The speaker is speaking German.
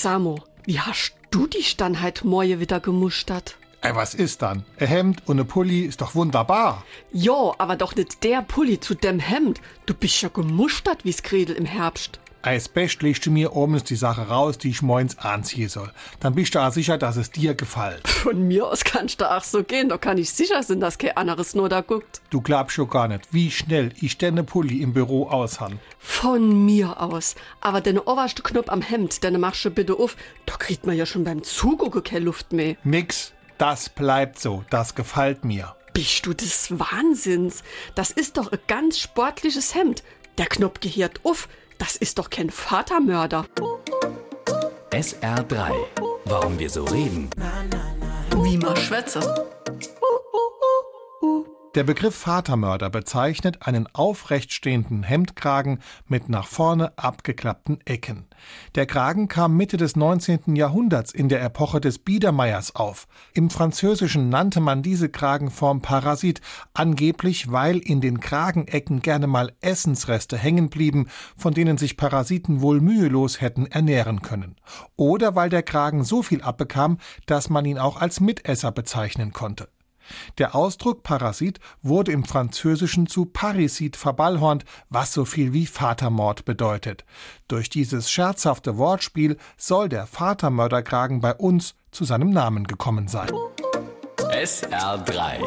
Samo, wie hast du dich dann halt morgen wieder gemustert? Ey, was ist dann? Ein Hemd und ein Pulli ist doch wunderbar. Jo, aber doch nicht der Pulli zu dem Hemd. Du bist ja gemustert wie's Gredel im Herbst. Als Best legst du mir abends die Sache raus, die ich moins anziehen soll. Dann bist du auch sicher, dass es dir gefällt. Von mir aus kannst du auch so gehen, da kann ich sicher sein, dass kein anderes nur da guckt. Du glaubst schon gar nicht, wie schnell ich den Pulli im Büro aushan. Von mir aus. Aber den oberste Knopf am Hemd, den machst du bitte auf. Da kriegt man ja schon beim Zugucken keine Luft mehr. Nix, das bleibt so, das gefällt mir. Bist du des Wahnsinns? Das ist doch ein ganz sportliches Hemd. Der Knopf gehört auf. Das ist doch kein Vatermörder. SR3. Warum wir so reden. Wie man schwätze. Der Begriff Vatermörder bezeichnet einen aufrecht stehenden Hemdkragen mit nach vorne abgeklappten Ecken. Der Kragen kam Mitte des 19. Jahrhunderts in der Epoche des Biedermeiers auf. Im Französischen nannte man diese Kragenform Parasit, angeblich weil in den Kragenecken gerne mal Essensreste hängen blieben, von denen sich Parasiten wohl mühelos hätten ernähren können. Oder weil der Kragen so viel abbekam, dass man ihn auch als Mitesser bezeichnen konnte. Der Ausdruck Parasit wurde im Französischen zu Parrisit verballhornt, was so viel wie Vatermord bedeutet. Durch dieses scherzhafte Wortspiel soll der Vatermörderkragen bei uns zu seinem Namen gekommen sein. SR3.